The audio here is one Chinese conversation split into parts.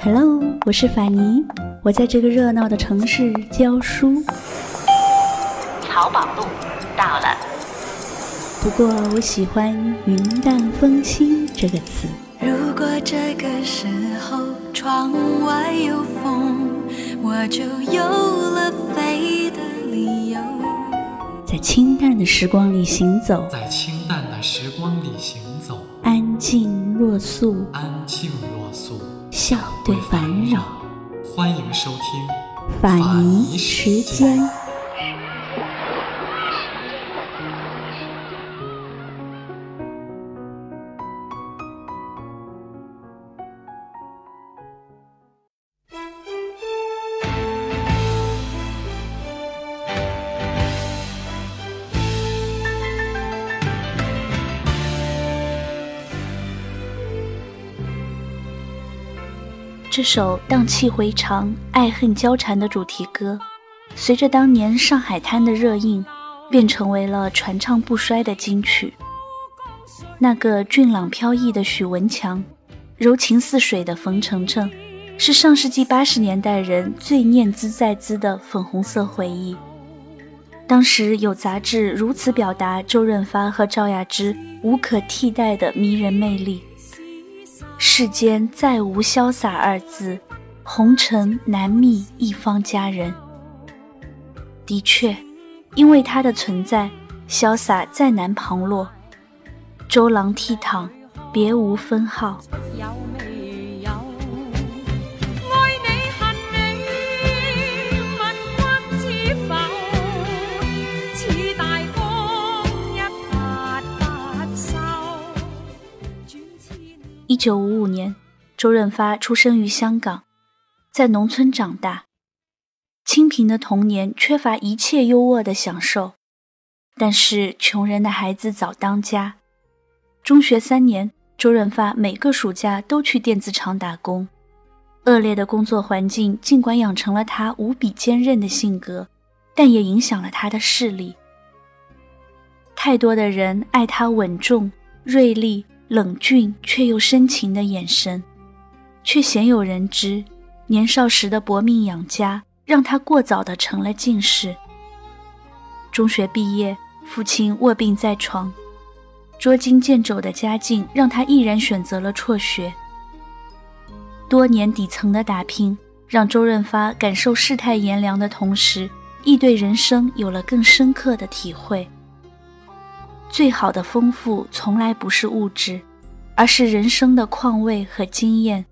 Hello，我是法尼，我在这个热闹的城市教书。淘宝路到了，不过我喜欢“云淡风轻”这个词。如果这个时候窗外有风，我就有了飞的理由。在清淡的时光里行走，在清若素，安静若素，笑对烦扰。欢迎收听法医时间。这首荡气回肠、爱恨交缠的主题歌，随着当年上海滩的热映，便成为了传唱不衰的金曲。那个俊朗飘逸的许文强，柔情似水的冯程程，是上世纪八十年代人最念兹在兹的粉红色回忆。当时有杂志如此表达周润发和赵雅芝无可替代的迷人魅力。世间再无潇洒二字，红尘难觅一方佳人。的确，因为他的存在，潇洒再难旁落。周郎倜傥，别无分号。一九五五年，周润发出生于香港，在农村长大。清贫的童年缺乏一切优渥的享受，但是穷人的孩子早当家。中学三年，周润发每个暑假都去电子厂打工。恶劣的工作环境尽管养成了他无比坚韧的性格，但也影响了他的视力。太多的人爱他稳重、锐利。冷峻却又深情的眼神，却鲜有人知，年少时的搏命养家，让他过早的成了近视。中学毕业，父亲卧病在床，捉襟见肘的家境让他毅然选择了辍学。多年底层的打拼，让周润发感受世态炎凉的同时，亦对人生有了更深刻的体会。最好的丰富从来不是物质，而是人生的况味和经验。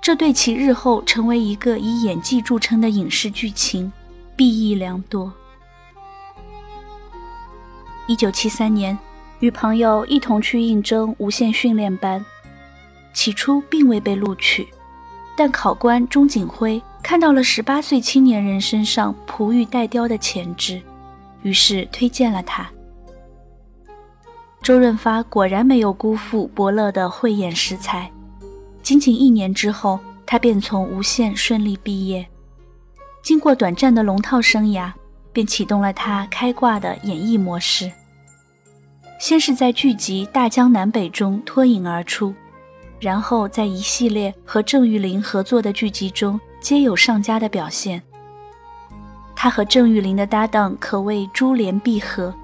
这对其日后成为一个以演技著称的影视剧情，裨益良多。一九七三年，与朋友一同去应征无线训练班，起初并未被录取，但考官钟景辉看到了十八岁青年人身上璞玉带雕的潜质，于是推荐了他。周润发果然没有辜负伯乐的慧眼识才，仅仅一年之后，他便从无线顺利毕业。经过短暂的龙套生涯，便启动了他开挂的演艺模式。先是在剧集《大江南北》中脱颖而出，然后在一系列和郑裕玲合作的剧集中皆有上佳的表现。他和郑裕玲的搭档可谓珠联璧合。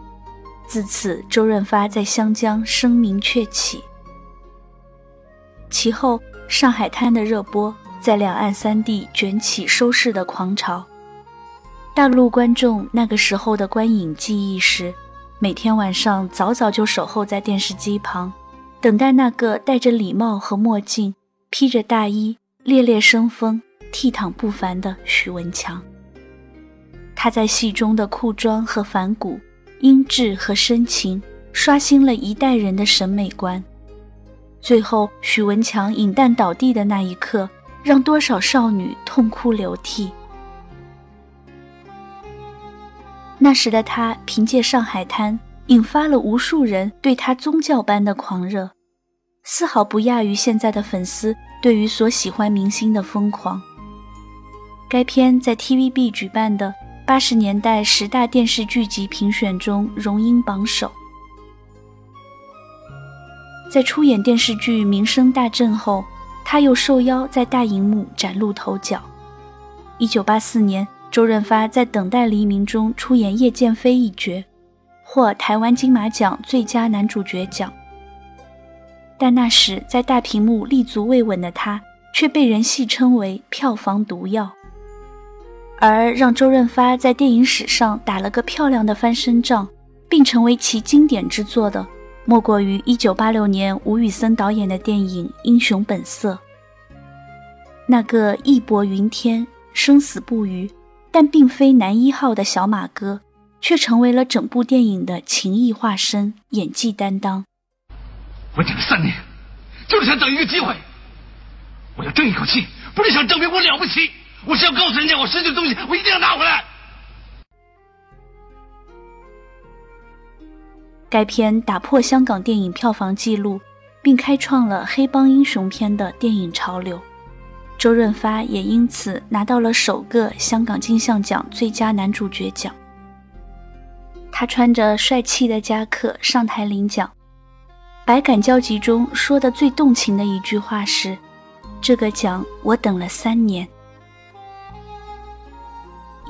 自此，周润发在湘江声名鹊起。其后，《上海滩》的热播在两岸三地卷起收视的狂潮。大陆观众那个时候的观影记忆是，每天晚上早早就守候在电视机旁，等待那个戴着礼帽和墨镜、披着大衣、猎猎生风、倜傥不凡的许文强。他在戏中的酷装和反骨。英质和深情刷新了一代人的审美观，最后许文强饮弹倒地的那一刻，让多少少女痛哭流涕。那时的他凭借《上海滩》引发了无数人对他宗教般的狂热，丝毫不亚于现在的粉丝对于所喜欢明星的疯狂。该片在 TVB 举办的。八十年代十大电视剧集评选中荣膺榜首。在出演电视剧名声大振后，他又受邀在大荧幕崭露头角。一九八四年，周润发在《等待黎明》中出演叶剑飞一角，获台湾金马奖最佳男主角奖。但那时在大屏幕立足未稳的他，却被人戏称为“票房毒药”。而让周润发在电影史上打了个漂亮的翻身仗，并成为其经典之作的，莫过于1986年吴宇森导演的电影《英雄本色》。那个义薄云天、生死不渝，但并非男一号的小马哥，却成为了整部电影的情义化身、演技担当。我等了三年，就是想等一个机会，我要争一口气，不是想证明我了不起。我是要告诉人家，我失去的东西，我一定要拿回来。该片打破香港电影票房纪录，并开创了黑帮英雄片的电影潮流。周润发也因此拿到了首个香港金像奖最佳男主角奖。他穿着帅气的夹克上台领奖，百感交集中说的最动情的一句话是：“这个奖我等了三年。”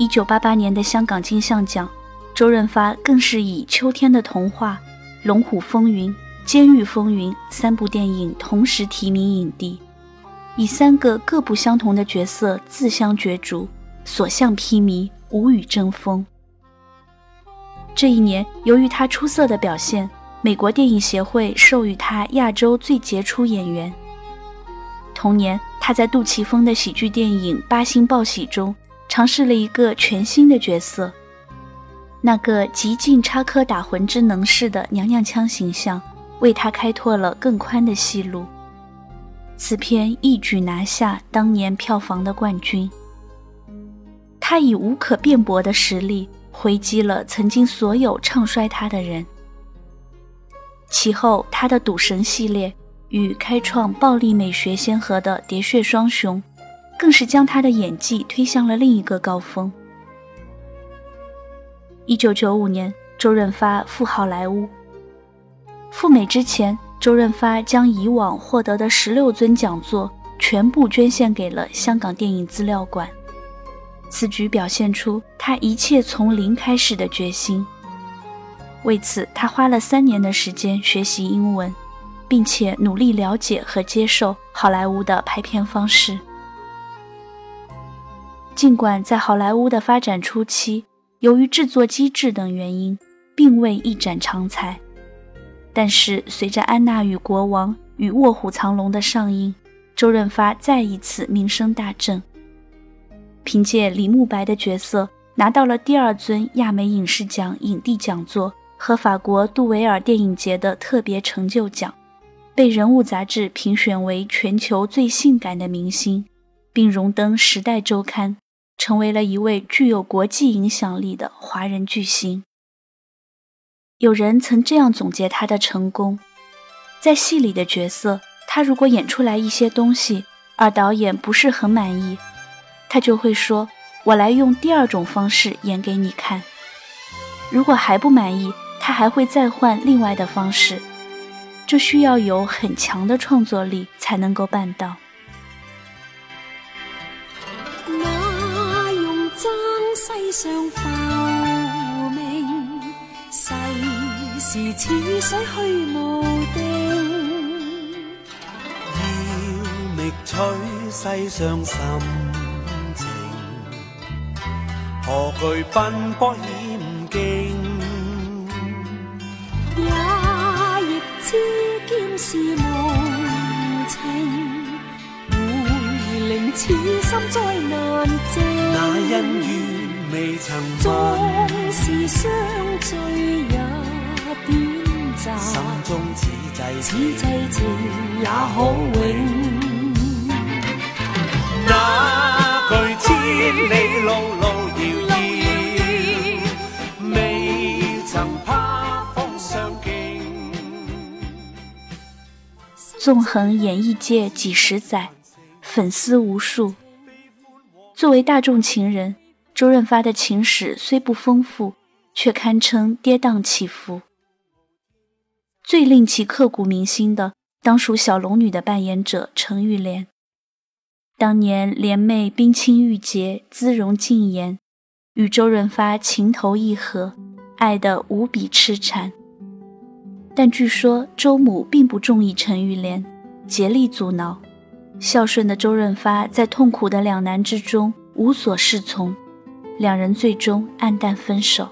一九八八年的香港金像奖，周润发更是以《秋天的童话》《龙虎风云》《监狱风云》三部电影同时提名影帝，以三个各不相同的角色自相角逐，所向披靡，无与争锋。这一年，由于他出色的表现，美国电影协会授予他亚洲最杰出演员。同年，他在杜琪峰的喜剧电影《八星报喜》中。尝试了一个全新的角色，那个极尽插科打诨之能事的娘娘腔形象，为他开拓了更宽的戏路。此片一举拿下当年票房的冠军。他以无可辩驳的实力回击了曾经所有唱衰他的人。其后，他的《赌神》系列与开创暴力美学先河的《喋血双雄》。更是将他的演技推向了另一个高峰。一九九五年，周润发赴好莱坞。赴美之前，周润发将以往获得的十六尊讲座全部捐献给了香港电影资料馆。此举表现出他一切从零开始的决心。为此，他花了三年的时间学习英文，并且努力了解和接受好莱坞的拍片方式。尽管在好莱坞的发展初期，由于制作机制等原因，并未一展长才，但是随着《安娜与国王》与《卧虎藏龙》的上映，周润发再一次名声大振。凭借李慕白的角色，拿到了第二尊亚美影视奖影帝讲座和法国杜维尔电影节的特别成就奖，被《人物》杂志评选为全球最性感的明星，并荣登《时代周刊》。成为了一位具有国际影响力的华人巨星。有人曾这样总结他的成功：在戏里的角色，他如果演出来一些东西，而导演不是很满意，他就会说：“我来用第二种方式演给你看。”如果还不满意，他还会再换另外的方式。这需要有很强的创作力才能够办到。上浮名，世事似水虚无定。要觅取世上心情，何惧奔波险境？也亦知剑是无情，会令此心再难静。那恩怨。未曾纵是相聚也短暂，心中此际此际情也可永。那句千里路路遥遥，未曾怕风霜劲。纵横演艺界几十载，粉丝无数。作为大众情人。周润发的情史虽不丰富，却堪称跌宕起伏。最令其刻骨铭心的，当属小龙女的扮演者陈玉莲。当年莲妹冰清玉洁，姿容静颜，与周润发情投意合，爱得无比痴缠。但据说周母并不中意陈玉莲，竭力阻挠。孝顺的周润发在痛苦的两难之中无所适从，两人最终黯淡分手。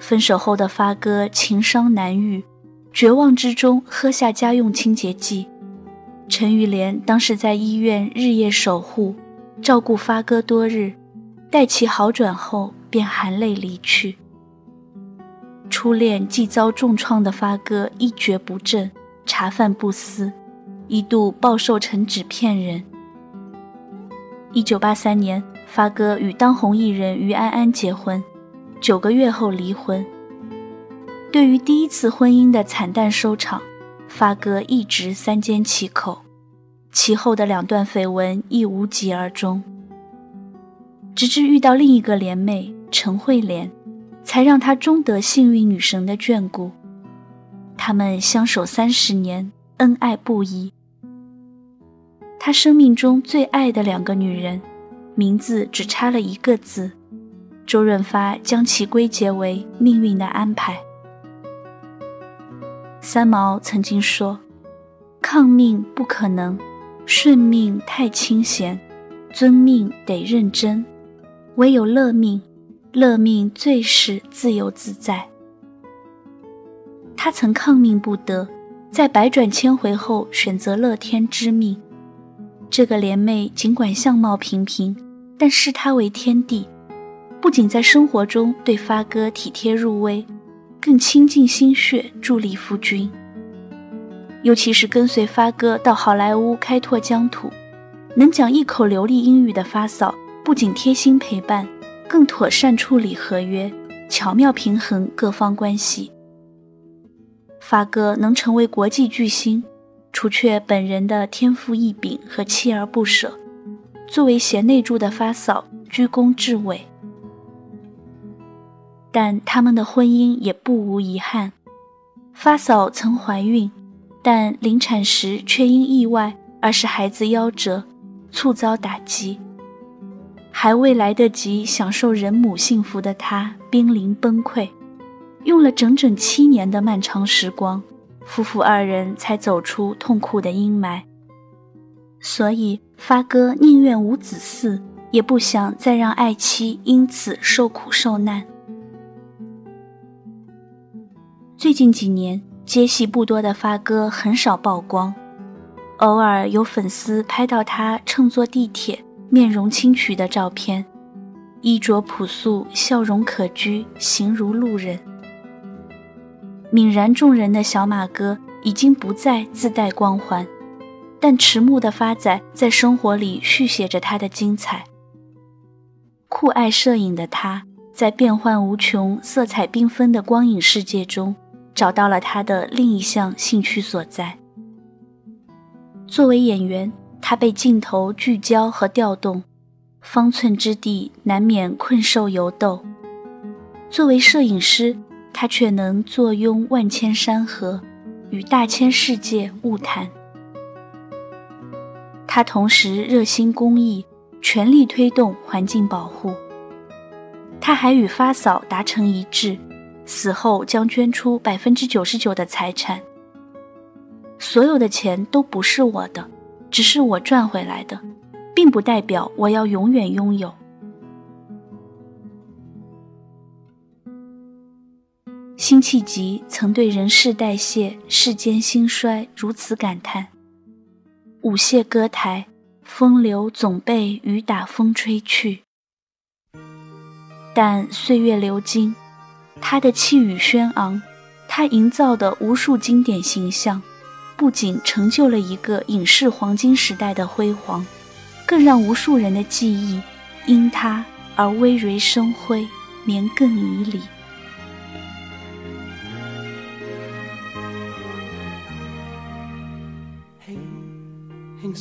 分手后的发哥情伤难愈，绝望之中喝下家用清洁剂。陈玉莲当时在医院日夜守护，照顾发哥多日，待其好转后便含泪离去。初恋既遭重创的发哥一蹶不振，茶饭不思。一度暴瘦成纸片人。一九八三年，发哥与当红艺人于安安结婚，九个月后离婚。对于第一次婚姻的惨淡收场，发哥一直三缄其口，其后的两段绯闻亦无疾而终。直至遇到另一个莲妹陈慧莲，才让他终得幸运女神的眷顾。他们相守三十年。恩爱不已。他生命中最爱的两个女人，名字只差了一个字。周润发将其归结为命运的安排。三毛曾经说：“抗命不可能，顺命太清闲，遵命得认真，唯有乐命，乐命最是自由自在。”他曾抗命不得。在百转千回后，选择乐天知命。这个莲妹尽管相貌平平，但视她为天地，不仅在生活中对发哥体贴入微，更倾尽心血助力夫君。尤其是跟随发哥到好莱坞开拓疆土，能讲一口流利英语的发嫂，不仅贴心陪伴，更妥善处理合约，巧妙平衡各方关系。发哥能成为国际巨星，除却本人的天赋异禀和锲而不舍，作为贤内助的发嫂居功至伟。但他们的婚姻也不无遗憾。发嫂曾怀孕，但临产时却因意外而使孩子夭折，猝遭打击，还未来得及享受人母幸福的她濒临崩溃。用了整整七年的漫长时光，夫妇二人才走出痛苦的阴霾。所以发哥宁愿无子嗣，也不想再让爱妻因此受苦受难。最近几年接戏不多的发哥很少曝光，偶尔有粉丝拍到他乘坐地铁、面容清癯的照片，衣着朴素，笑容可掬，形如路人。泯然众人的小马哥已经不再自带光环，但迟暮的发仔在生活里续写着他的精彩。酷爱摄影的他，在变幻无穷、色彩缤纷的光影世界中，找到了他的另一项兴趣所在。作为演员，他被镜头聚焦和调动，方寸之地难免困兽犹斗；作为摄影师，他却能坐拥万千山河，与大千世界物谈。他同时热心公益，全力推动环境保护。他还与发嫂达成一致，死后将捐出百分之九十九的财产。所有的钱都不是我的，只是我赚回来的，并不代表我要永远拥有。辛弃疾曾对人世代谢、世间兴衰如此感叹：“舞榭歌台，风流总被雨打风吹去。”但岁月流金，他的气宇轩昂，他营造的无数经典形象，不仅成就了一个影视黄金时代的辉煌，更让无数人的记忆因他而葳蕤生辉，绵亘以里。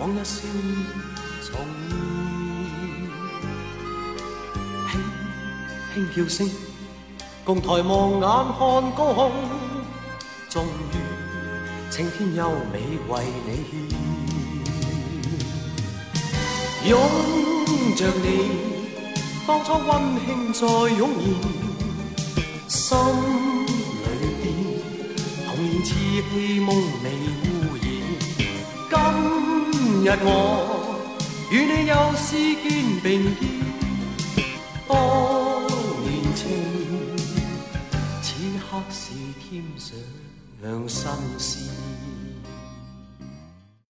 往日笑面重现，轻轻叫声，共抬望眼看高空，终于青天优美为你献，拥着你。当初温馨再涌现，心里边童年稚气梦未。日我与你又视肩并肩，当年情，此刻是添上新鲜。